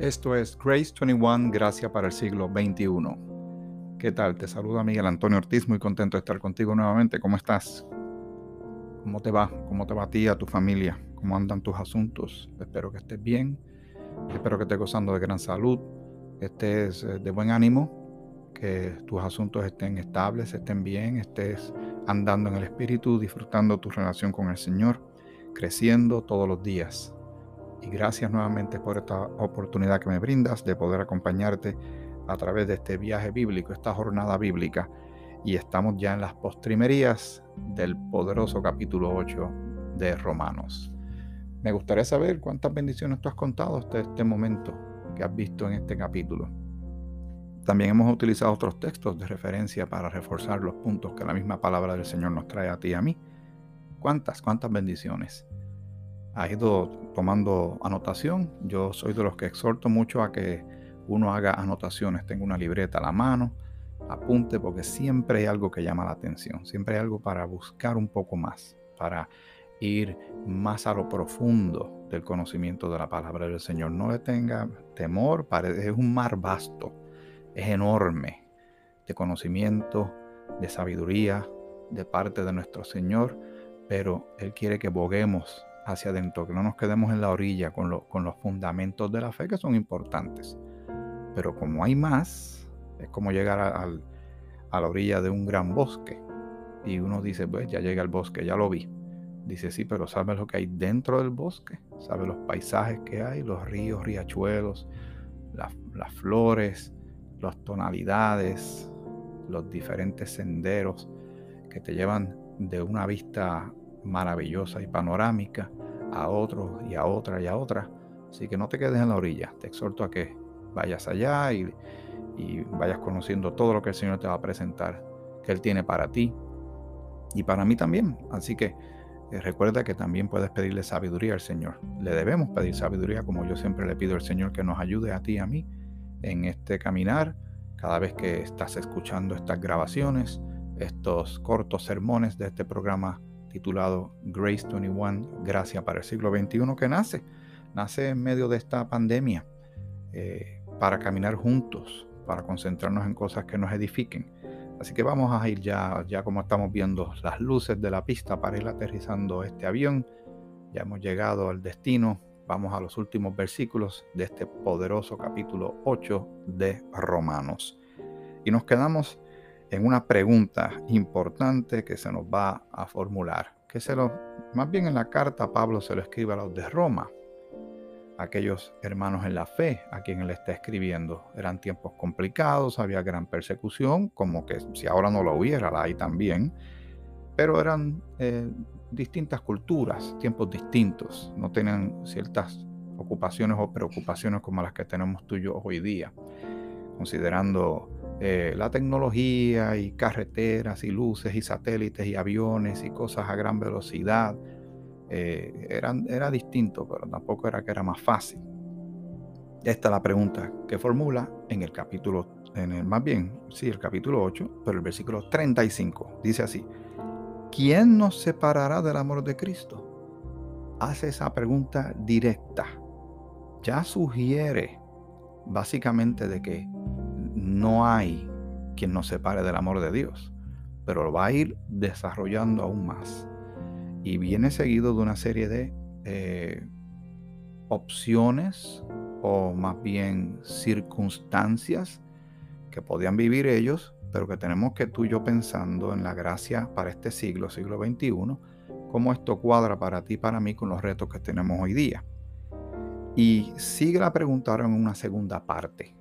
Esto es Grace 21, Gracia para el siglo XXI. ¿Qué tal? Te saluda Miguel Antonio Ortiz, muy contento de estar contigo nuevamente. ¿Cómo estás? ¿Cómo te va? ¿Cómo te va a ti, a tu familia? ¿Cómo andan tus asuntos? Espero que estés bien. Espero que estés gozando de gran salud, que estés eh, de buen ánimo, que tus asuntos estén estables, estén bien, estés andando en el Espíritu, disfrutando tu relación con el Señor, creciendo todos los días y gracias nuevamente por esta oportunidad que me brindas de poder acompañarte a través de este viaje bíblico, esta jornada bíblica. Y estamos ya en las postrimerías del poderoso capítulo 8 de Romanos. Me gustaría saber cuántas bendiciones tú has contado hasta este momento que has visto en este capítulo. También hemos utilizado otros textos de referencia para reforzar los puntos que la misma palabra del Señor nos trae a ti y a mí. ¿Cuántas, cuántas bendiciones? Ha ido tomando anotación. Yo soy de los que exhorto mucho a que uno haga anotaciones, tenga una libreta a la mano, apunte, porque siempre hay algo que llama la atención, siempre hay algo para buscar un poco más, para ir más a lo profundo del conocimiento de la palabra del Señor. No le tenga temor, es un mar vasto, es enorme de conocimiento, de sabiduría de parte de nuestro Señor, pero Él quiere que boguemos hacia adentro, que no nos quedemos en la orilla con, los fundamentos de la fe que son importantes. Pero como hay más, es como llegar a, a la orilla de un gran bosque y uno dice, pues ya llega al bosque, ya lo vi. Dice, sí, pero ¿sabes lo que hay dentro del bosque? ¿Sabes los paisajes que hay? Los ríos, riachuelos, las flores, las tonalidades, los diferentes senderos que te llevan de una vista maravillosa y panorámica a otro y a otra y a otra. Así que no te quedes en la orilla. Te exhorto a que vayas allá y, vayas conociendo todo lo que el Señor te va a presentar, que Él tiene para ti y para mí también. Así que eh, recuerda que también puedes pedirle sabiduría al Señor. Le debemos pedir sabiduría como yo siempre le pido al Señor que nos ayude a ti y a mí en este caminar. Cada vez que estás escuchando estas grabaciones, estos cortos sermones de este programa titulado Grace 21, Gracia para el siglo XXI, que nace, nace en medio de esta pandemia, eh, para caminar juntos, para concentrarnos en cosas que nos edifiquen. Así que vamos a ir ya, ya como estamos viendo las luces de la pista para ir aterrizando este avión. Ya hemos llegado al destino. Vamos a los últimos versículos de este poderoso capítulo 8 de Romanos. Y nos quedamos en una pregunta importante que se nos va a formular, que se lo, más bien en la carta Pablo se lo escribe a los de Roma, aquellos hermanos en la fe a quien él está escribiendo. Eran tiempos complicados, había gran persecución, como que si ahora no lo hubiera, la hay también, pero eran eh, distintas culturas, tiempos distintos, no tenían ciertas ocupaciones o preocupaciones como las que tenemos tú hoy día, considerando eh, la tecnología y carreteras y luces y satélites y aviones y cosas a gran velocidad. Eh, eran, era distinto, pero tampoco era que era más fácil. Esta es la pregunta que formula en el capítulo, en el, más bien, sí, el capítulo 8, pero el versículo 35. Dice así, ¿quién nos separará del amor de Cristo? Hace esa pregunta directa. Ya sugiere básicamente de que no hay quien nos separe del amor de Dios, pero lo va a ir desarrollando aún más. Y viene seguido de una serie de eh, opciones o más bien circunstancias que podían vivir ellos, pero que tenemos que tú y yo pensando en la gracia para este siglo, siglo XXI, cómo esto cuadra para ti y para mí con los retos que tenemos hoy día. Y sigue la pregunta en una segunda parte.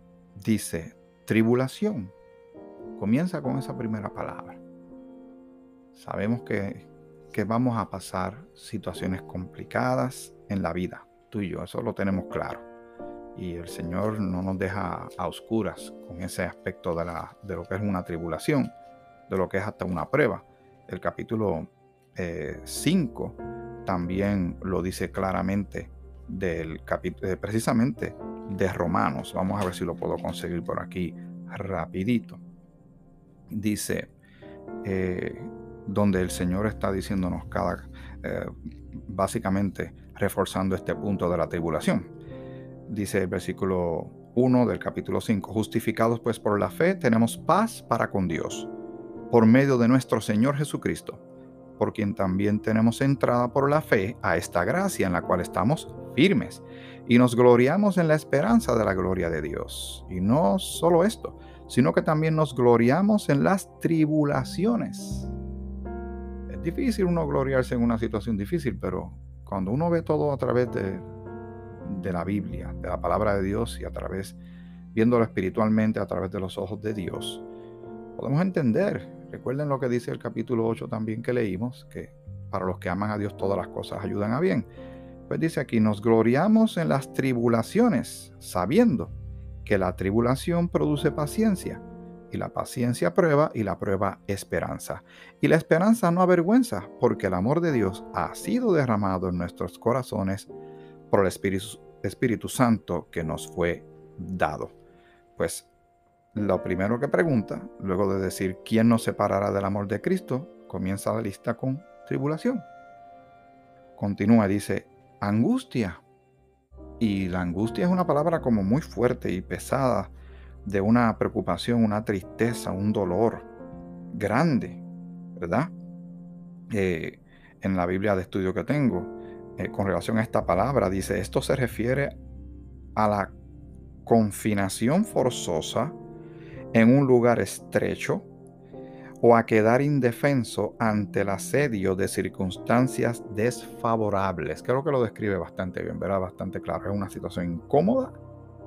Dice, tribulación. Comienza con esa primera palabra. Sabemos que, que vamos a pasar situaciones complicadas en la vida, tú y yo, eso lo tenemos claro. Y el Señor no nos deja a oscuras con ese aspecto de, la, de lo que es una tribulación, de lo que es hasta una prueba. El capítulo 5 eh, también lo dice claramente del capítulo, eh, precisamente de Romanos. Vamos a ver si lo puedo conseguir por aquí rapidito. Dice, eh, donde el Señor está diciéndonos cada, eh, básicamente reforzando este punto de la tribulación. dice el versículo 1 del capítulo 5, justificados pues por la fe, tenemos paz para con Dios, por medio de nuestro Señor Jesucristo, por quien también tenemos entrada por la fe a esta gracia en la cual estamos firmes y nos gloriamos en la esperanza de la gloria de Dios. Y no solo esto, sino que también nos gloriamos en las tribulaciones. Es difícil uno gloriarse en una situación difícil, pero cuando uno ve todo a través de, de la Biblia, de la palabra de Dios y a través, viéndolo espiritualmente a través de los ojos de Dios, podemos entender. Recuerden lo que dice el capítulo 8 también que leímos, que para los que aman a Dios todas las cosas ayudan a bien. Pues dice aquí, nos gloriamos en las tribulaciones, sabiendo que la tribulación produce paciencia, y la paciencia prueba, y la prueba esperanza. Y la esperanza no avergüenza, porque el amor de Dios ha sido derramado en nuestros corazones por el Espíritu, Espíritu Santo que nos fue dado. Pues lo primero que pregunta, luego de decir quién nos separará del amor de Cristo, comienza la lista con tribulación. Continúa, dice, angustia. Y la angustia es una palabra como muy fuerte y pesada, de una preocupación, una tristeza, un dolor grande, ¿verdad? Eh, en la Biblia de estudio que tengo, eh, con relación a esta palabra. Dice, esto se refiere a la confinación forzosa en un lugar estrecho o a quedar indefenso ante el asedio de circunstancias desfavorables. Creo que lo describe bastante bien, verá bastante claro. Es una situación incómoda,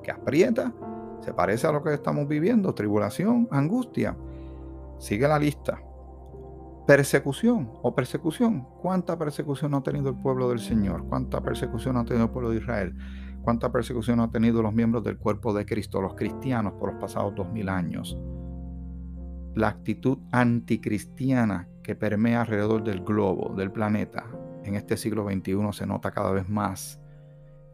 que aprieta, se parece a lo que estamos viviendo, tribulación, angustia. Sigue la lista persecución o persecución. ¿Cuánta persecución ha tenido el pueblo del Señor? ¿Cuánta persecución ha tenido el pueblo de Israel? ¿Cuánta persecución ha tenido los miembros del cuerpo de Cristo, los cristianos, por los pasados dos mil años? La actitud anticristiana que permea alrededor del globo, del planeta, en este siglo XXI se nota cada vez más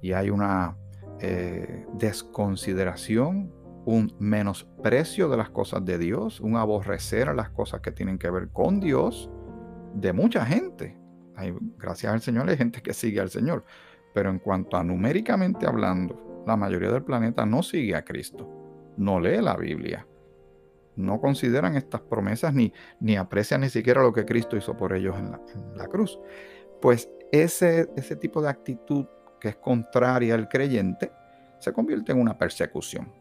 y hay una eh, desconsideración un menosprecio de las cosas de Dios, un aborrecer a las cosas que tienen que ver con Dios de mucha gente. Hay, gracias al Señor hay gente que sigue al Señor, pero en cuanto a numéricamente hablando, la mayoría del planeta no sigue a Cristo, no lee la Biblia, no consideran estas promesas ni, ni aprecian ni siquiera lo que Cristo hizo por ellos en la, cruz. Pues ese, ese tipo de actitud que es contraria al creyente se convierte en una persecución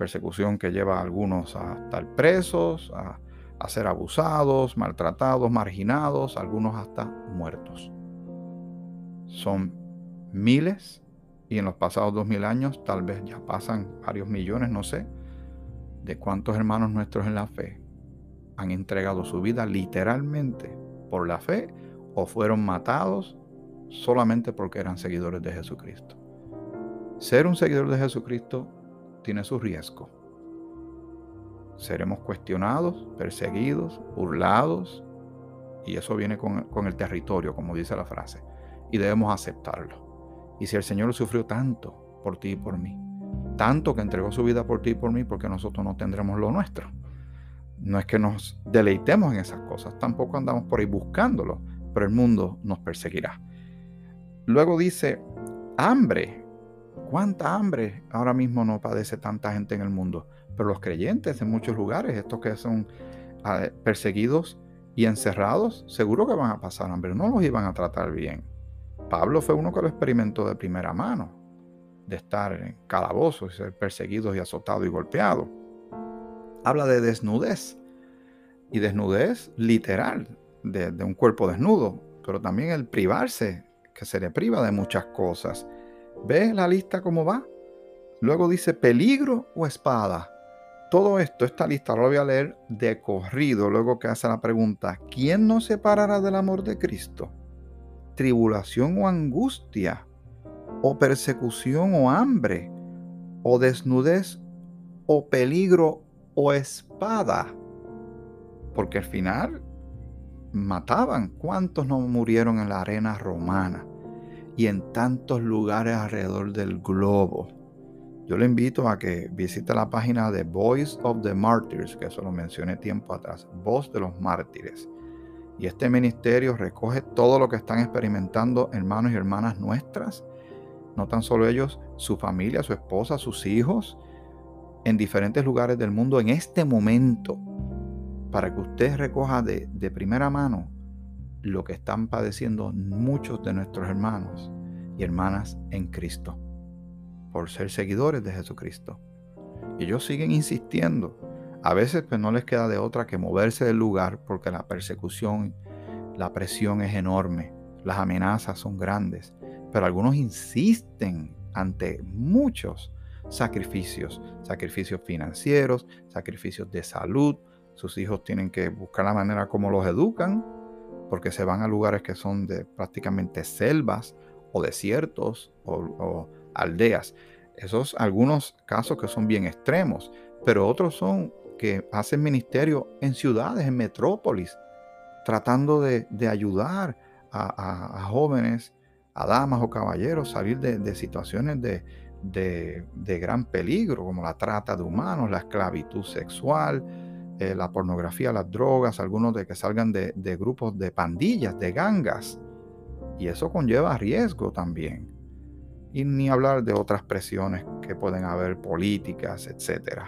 persecución que lleva a algunos a estar presos, a, ser abusados, maltratados, marginados, algunos hasta muertos. Son miles y en los pasados dos mil años tal vez ya pasan varios millones, no sé, de cuántos hermanos nuestros en la fe han entregado su vida literalmente por la fe o fueron matados solamente porque eran seguidores de Jesucristo. Ser un seguidor de Jesucristo tiene su riesgo. Seremos cuestionados, perseguidos, burlados, y eso viene con, con, el territorio, como dice la frase, y debemos aceptarlo. Y si el Señor sufrió tanto por ti y por mí, tanto que entregó su vida por ti y por mí, porque nosotros no tendremos lo nuestro. No es que nos deleitemos en esas cosas, tampoco andamos por ahí buscándolo, pero el mundo nos perseguirá. Luego dice, hambre ¿Cuánta hambre ahora mismo no padece tanta gente en el mundo? Pero los creyentes en muchos lugares, estos que son ah, perseguidos y encerrados, seguro que van a pasar hambre, no los iban a tratar bien. Pablo fue uno que lo experimentó de primera mano, de estar en calabozos y ser perseguido y azotado y golpeado. Habla de desnudez, y desnudez literal, de, de un cuerpo desnudo, pero también el privarse, que se le priva de muchas cosas ¿Ves la lista cómo va? Luego dice peligro o espada. Todo esto, esta lista lo voy a leer de corrido, luego que hace la pregunta, ¿quién nos separará del amor de Cristo? ¿Tribulación o angustia? ¿O persecución o hambre? ¿O desnudez? ¿O peligro o espada? Porque al final mataban. ¿Cuántos no murieron en la arena romana? y en tantos lugares alrededor del globo. Yo le invito a que visite la página de Voice of the Martyrs, que eso lo mencioné tiempo atrás, Voz de los Mártires. Y este ministerio recoge todo lo que están experimentando hermanos y hermanas nuestras no tan solo ellos, su familia, su esposa, sus hijos, en diferentes lugares del mundo en este momento, para que usted recoja de, primera mano lo que están padeciendo muchos de nuestros hermanos y hermanas en Cristo, por ser seguidores de Jesucristo. Y ellos siguen insistiendo. A veces pues no les queda de otra que moverse del lugar porque la persecución, la presión es enorme, las amenazas son grandes, pero algunos insisten ante muchos sacrificios, sacrificios financieros, sacrificios de salud. Sus hijos tienen que buscar la manera como los educan, porque se van a lugares que son de prácticamente selvas o desiertos o, aldeas. Esos algunos casos que son bien extremos, pero otros son que hacen ministerio en ciudades, en metrópolis, tratando de, ayudar a, jóvenes, a damas o caballeros salir de, situaciones de, de, gran peligro, como la trata de humanos, la esclavitud sexual, eh, la pornografía, las drogas, algunos de que salgan de, de grupos de pandillas, de gangas. Y eso conlleva riesgo también. Y ni hablar de otras presiones que pueden haber, políticas, etc.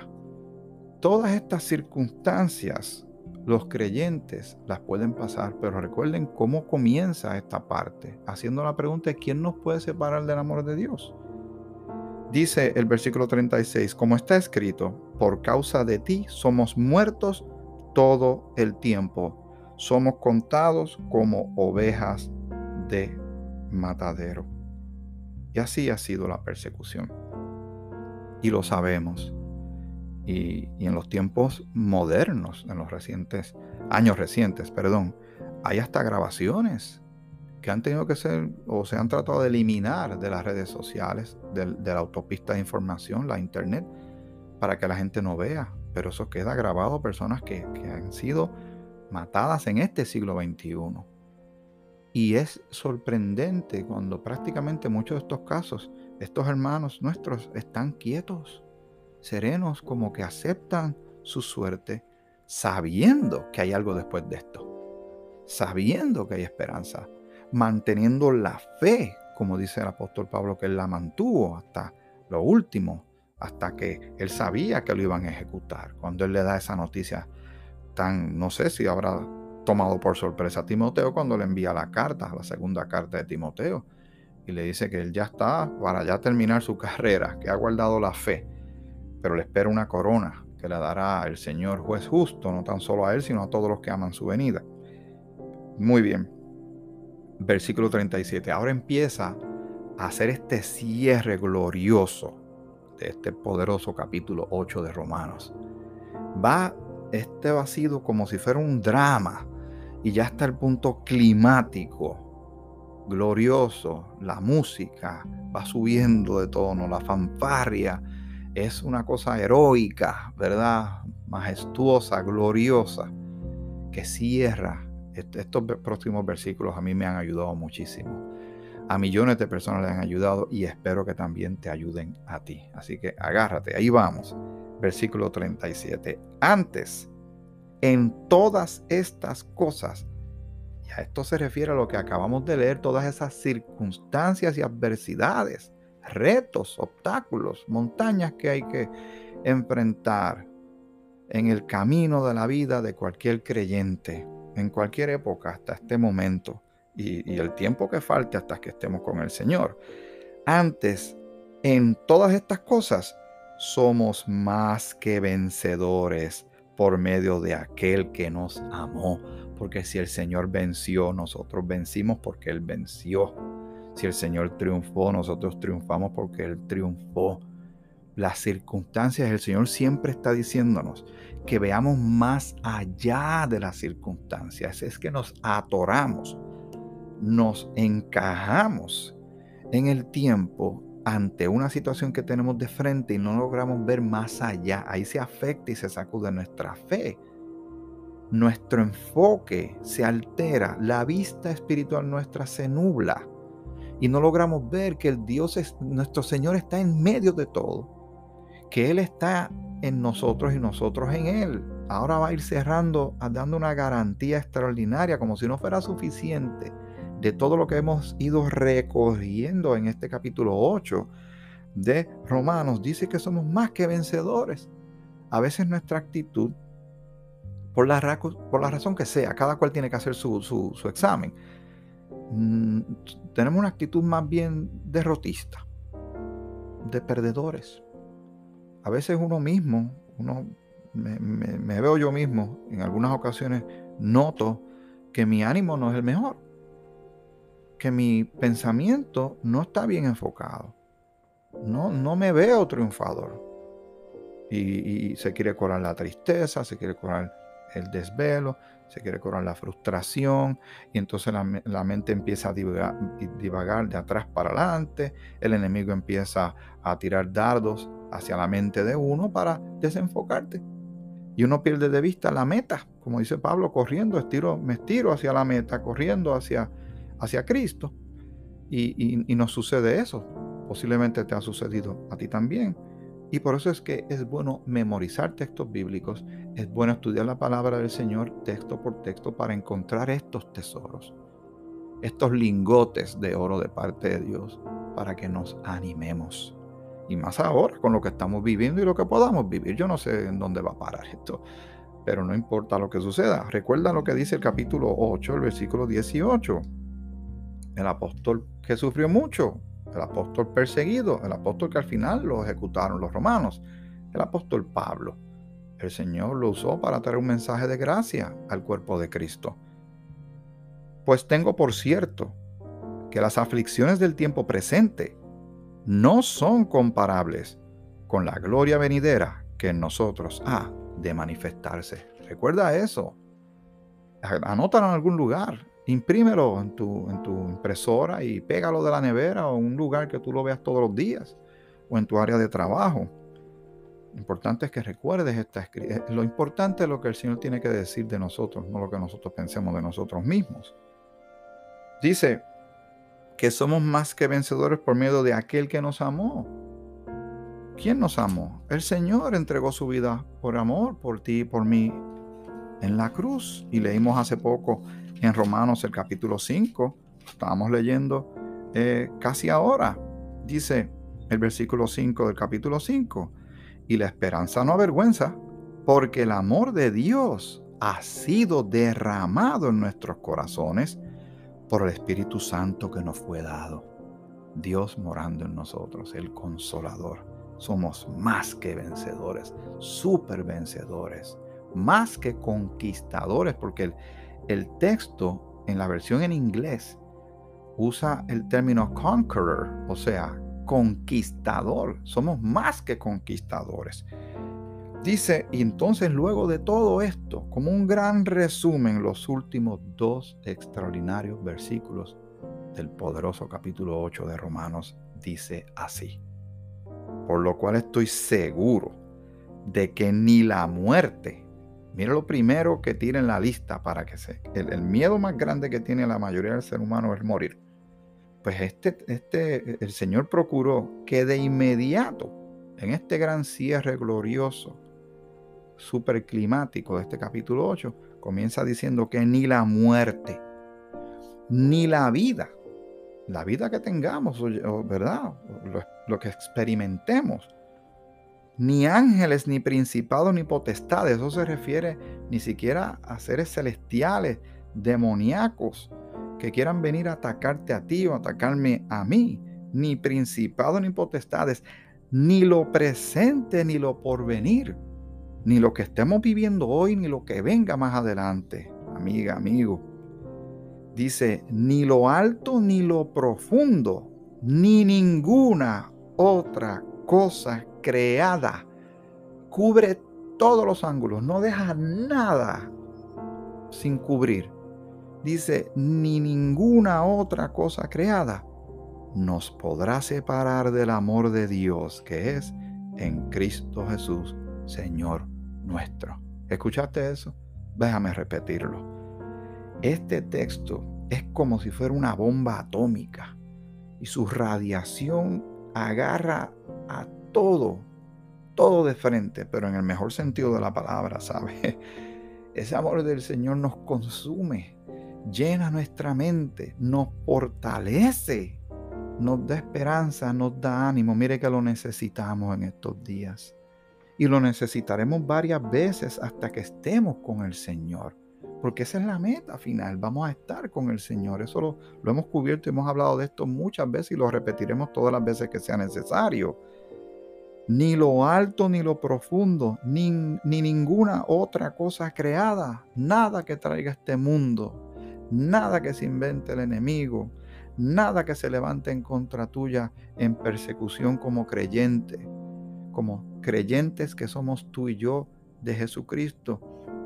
Todas estas circunstancias los creyentes las pueden pasar, pero recuerden cómo comienza esta parte, haciendo la pregunta quién nos puede separar del amor de Dios. Dice el versículo 36, como está escrito, por causa de ti somos muertos todo el tiempo, somos contados como ovejas de matadero. Y así ha sido la persecución. Y lo sabemos. Y, en los tiempos modernos, en los recientes, años recientes, perdón, hay hasta grabaciones que han tenido que ser o se han tratado de eliminar de las redes sociales, de, la autopista de información, la internet, para que la gente no vea. Pero eso queda grabado, personas que, que han sido matadas en este siglo XXI. Y es sorprendente cuando prácticamente muchos de estos casos, estos hermanos nuestros están quietos, serenos, como que aceptan su suerte, sabiendo que hay algo después de esto, sabiendo que hay esperanza, manteniendo la fe, como dice el apóstol Pablo, que él la mantuvo hasta lo último, hasta que él sabía que lo iban a ejecutar. Cuando él le da esa noticia tan, no sé si habrá tomado por sorpresa a Timoteo cuando le envía la carta, la segunda carta de Timoteo, y le dice que él ya está para ya terminar su carrera, que ha guardado la fe, pero le espera una corona que le dará el Señor juez justo, no tan solo a él, sino a todos los que aman su venida. Muy bien, versículo 37. Ahora empieza a hacer este cierre glorioso de este poderoso capítulo 8 de Romanos. Va este vacío como si fuera un drama y ya está el punto climático, glorioso, la música va subiendo de tono, la fanfarria es una cosa heroica, ¿verdad? Majestuosa, gloriosa, que cierra estos próximos versículos a mí me han ayudado muchísimo. A millones de personas le han ayudado y espero que también te ayuden a ti. Así que agárrate, ahí vamos. Versículo 37. Antes, en todas estas cosas, y a esto se refiere a lo que acabamos de leer, todas esas circunstancias y adversidades, retos, obstáculos, montañas que hay que enfrentar en el camino de la vida de cualquier creyente en cualquier época hasta este momento y, el tiempo que falte hasta que estemos con el Señor. Antes, en todas estas cosas, somos más que vencedores por medio de aquel que nos amó. Porque si el Señor venció, nosotros vencimos porque Él venció. Si el Señor triunfó, nosotros triunfamos porque Él triunfó. Las circunstancias, el Señor siempre está diciéndonos que veamos más allá de las circunstancias. Es que nos atoramos, nos encajamos en el tiempo ante una situación que tenemos de frente y no logramos ver más allá. Ahí se afecta y se sacude nuestra fe. Nuestro enfoque se altera, la vista espiritual nuestra se nubla y no logramos ver que el Dios, es, nuestro Señor está en medio de todo, que Él está en nosotros y nosotros en Él. Ahora va a ir cerrando, dando una garantía extraordinaria, como si no fuera suficiente. de todo lo que hemos ido recorriendo en este capítulo 8 de Romanos, dice que somos más que vencedores. A veces nuestra actitud, por la, por la razón que sea, cada cual tiene que hacer su, su examen, mm, tenemos una actitud más bien derrotista, de perdedores. A veces uno mismo, uno me, veo yo mismo, en algunas ocasiones noto que mi ánimo no es el mejor, que mi pensamiento no está bien enfocado, no, no me veo triunfador. Y, se quiere curar la tristeza, se quiere curar el desvelo, se quiere curar la frustración y entonces la, mente empieza a divagar, de atrás para adelante, el enemigo empieza a tirar dardos hacia la mente de uno para desenfocarte. Y uno pierde de vista la meta, como dice Pablo, corriendo, estiro, me estiro hacia la meta, corriendo hacia, hacia Cristo. Y, y, nos sucede eso. Posiblemente te ha sucedido a ti también. Y por eso es que es bueno memorizar textos bíblicos, es bueno estudiar la palabra del Señor texto por texto para encontrar estos tesoros, estos lingotes de oro de parte de Dios, para que nos animemos. Y más ahora con lo que estamos viviendo y lo que podamos vivir. Yo no sé en dónde va a parar esto, pero no importa lo que suceda. Recuerda lo que dice el capítulo 8, el versículo 18. El apóstol que sufrió mucho, el apóstol perseguido, el apóstol que al final lo ejecutaron los romanos, el apóstol Pablo. El Señor lo usó para traer un mensaje de gracia al cuerpo de Cristo. Pues tengo por cierto que las aflicciones del tiempo presente no son comparables con la gloria venidera que en nosotros ha de manifestarse. Recuerda eso. Anótalo en algún lugar. Imprímelo en tu, en tu impresora y pégalo de la nevera o un lugar que tú lo veas todos los días o en tu área de trabajo. Lo importante es que recuerdes esta eh, Lo importante es lo que el Señor tiene que decir de nosotros, no lo que nosotros pensemos de nosotros mismos. Dice, que somos más que vencedores por medio de aquel que nos amó. ¿Quién nos amó? El Señor entregó su vida por amor, por ti y por mí en la cruz. Y leímos hace poco en Romanos el capítulo 5, estábamos leyendo eh, casi ahora, dice el versículo 5 del capítulo 5, y la esperanza no avergüenza, porque el amor de Dios ha sido derramado en nuestros corazones por el Espíritu Santo que nos fue dado. Dios morando en nosotros, el consolador. Somos más que vencedores, super vencedores, más que conquistadores, porque el, el texto en la versión en inglés usa el término conqueror, o sea, conquistador. Somos más que conquistadores. Dice, y entonces luego de todo esto, como un gran resumen, los últimos dos extraordinarios versículos del poderoso capítulo 8 de Romanos, dice así. Por lo cual estoy seguro de que ni la muerte, mira lo primero que tiene en la lista para que se... El, miedo más grande que tiene la mayoría del ser humano es morir. Pues este, este, el Señor procuró que de inmediato, en este gran cierre glorioso, superclimático de este capítulo 8, comienza diciendo que ni la muerte, ni la vida, la vida que tengamos, ¿verdad? Lo, que experimentemos, ni ángeles, ni principados, ni potestades, eso se refiere ni siquiera a seres celestiales, demoníacos, que quieran venir a atacarte a ti o atacarme a mí, ni principados, ni potestades, ni lo presente, ni lo porvenir. Ni lo que estemos viviendo hoy, ni lo que venga más adelante, amiga, amigo. Dice, ni lo alto, ni lo profundo, ni ninguna otra cosa creada. Cubre todos los ángulos, no deja nada sin cubrir. Dice, ni ninguna otra cosa creada nos podrá separar del amor de Dios que es en Cristo Jesús, Señor nuestro. ¿Escuchaste eso? Déjame repetirlo. Este texto es como si fuera una bomba atómica y su radiación agarra a todo, todo de frente, pero en el mejor sentido de la palabra, ¿sabe? Ese amor del Señor nos consume llena nuestra mente, nos fortalece, nos da esperanza, nos da ánimo. Mire que lo necesitamos en estos días. Y lo necesitaremos varias veces hasta que estemos con el Señor. Porque esa es la meta final. Vamos a estar con el Señor. Eso lo, lo hemos cubierto y hemos hablado de esto muchas veces y lo repetiremos todas las veces que sea necesario ni lo alto ni lo profundo, ni, ni, ninguna otra cosa creada, nada que traiga este mundo, nada que se invente el enemigo, nada que se levante en contra tuya en persecución como creyente, como creyentes que somos tú y yo de Jesucristo,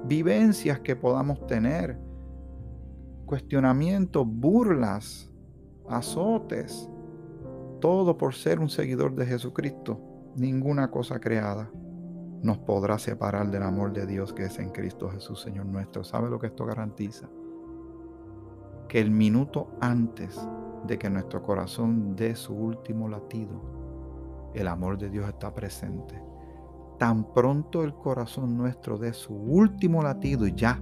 vivencias que podamos tener, cuestionamientos, burlas, azotes, todo por ser un seguidor de Jesucristo ninguna cosa creada nos podrá separar del amor de Dios que es en Cristo Jesús, Señor nuestro. ¿Sabe lo que esto garantiza? Que el minuto antes de que nuestro corazón dé su último latido, el amor de Dios está presente. Tan pronto el corazón nuestro dé su último latido y ya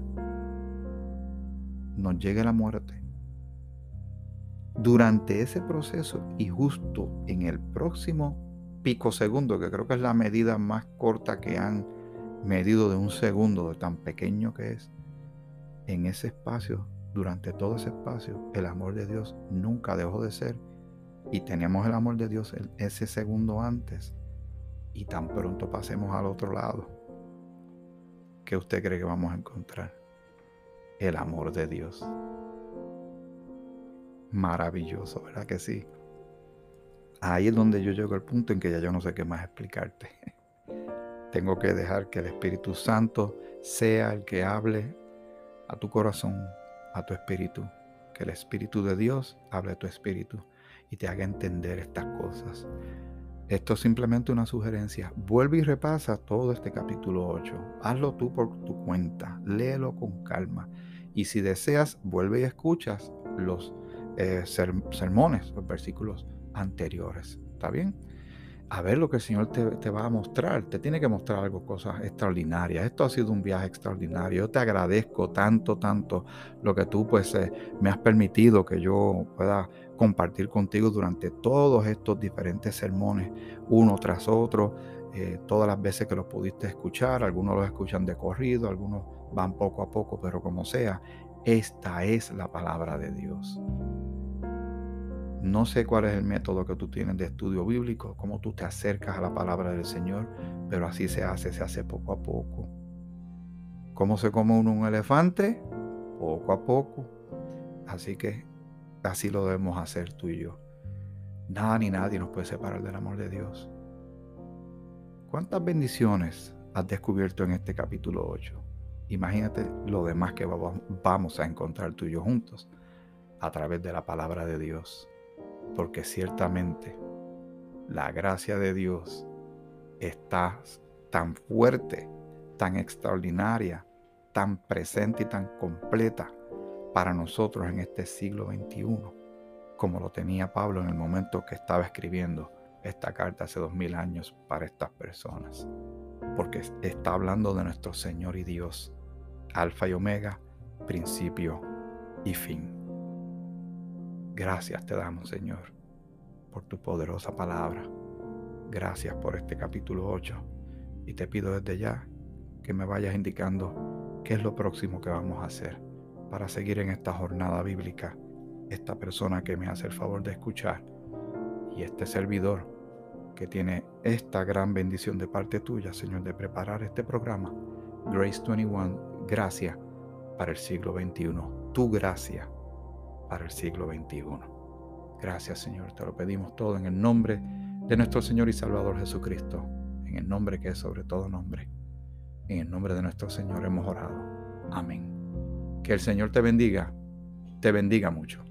nos llegue la muerte. Durante ese proceso y justo en el próximo pico segundo, que creo que es la medida más corta que han medido de un segundo, de tan pequeño que es, en ese espacio, durante todo ese espacio, el amor de Dios nunca dejó de ser. Y teníamos el amor de Dios ese segundo antes. Y tan pronto pasemos al otro lado, ¿qué usted cree que vamos a encontrar? El amor de Dios. Maravilloso, ¿verdad que sí? Ahí es donde yo llego al punto en que ya yo no sé qué más explicarte. Tengo que dejar que el Espíritu Santo sea el que hable a tu corazón, a tu espíritu. Que el Espíritu de Dios hable a tu espíritu y te haga entender estas cosas. Esto es simplemente una sugerencia. Vuelve y repasa todo este capítulo 8. Hazlo tú por tu cuenta. Léelo con calma. Y si deseas, vuelve y escuchas los eh, sermones, los versículos anteriores. ¿Está bien? A ver lo que el Señor te, va a mostrar. Te tiene que mostrar algo, cosas extraordinarias. Esto ha sido un viaje extraordinario. Yo te agradezco tanto, tanto lo que tú pues eh, me has permitido que yo pueda compartir contigo durante todos estos diferentes sermones, uno tras otro, eh, todas las veces que los pudiste escuchar. Algunos los escuchan de corrido, algunos van poco a poco, pero como sea, esta es la palabra de Dios. No sé cuál es el método que tú tienes de estudio bíblico, cómo tú te acercas a la palabra del Señor, pero así se hace, se hace poco a poco. ¿Cómo se come uno un elefante? Poco a poco. Así que así lo debemos hacer tú y yo. Nada ni nadie nos puede separar del amor de Dios. ¿Cuántas bendiciones has descubierto en este capítulo 8? Imagínate lo demás que vamos a encontrar tú y yo juntos a través de la palabra de Dios porque ciertamente la gracia de Dios está tan fuerte, tan extraordinaria, tan presente y tan completa para nosotros en este siglo XXI, como lo tenía Pablo en el momento que estaba escribiendo esta carta hace dos mil años para estas personas. Porque está hablando de nuestro Señor y Dios, Alfa y Omega, principio y fin. Gracias te damos, Señor, por tu poderosa palabra. Gracias por este capítulo 8. Y te pido desde ya que me vayas indicando qué es lo próximo que vamos a hacer para seguir en esta jornada bíblica. Esta persona que me hace el favor de escuchar y este servidor que tiene esta gran bendición de parte tuya, Señor, de preparar este programa, Grace 21, gracia para el siglo XXI. Tu gracia para el siglo XXI. Gracias Señor, te lo pedimos todo en el nombre de nuestro Señor y Salvador Jesucristo, en el nombre que es sobre todo nombre. En el nombre de nuestro Señor hemos orado. Amén. Que el Señor te bendiga, te bendiga mucho.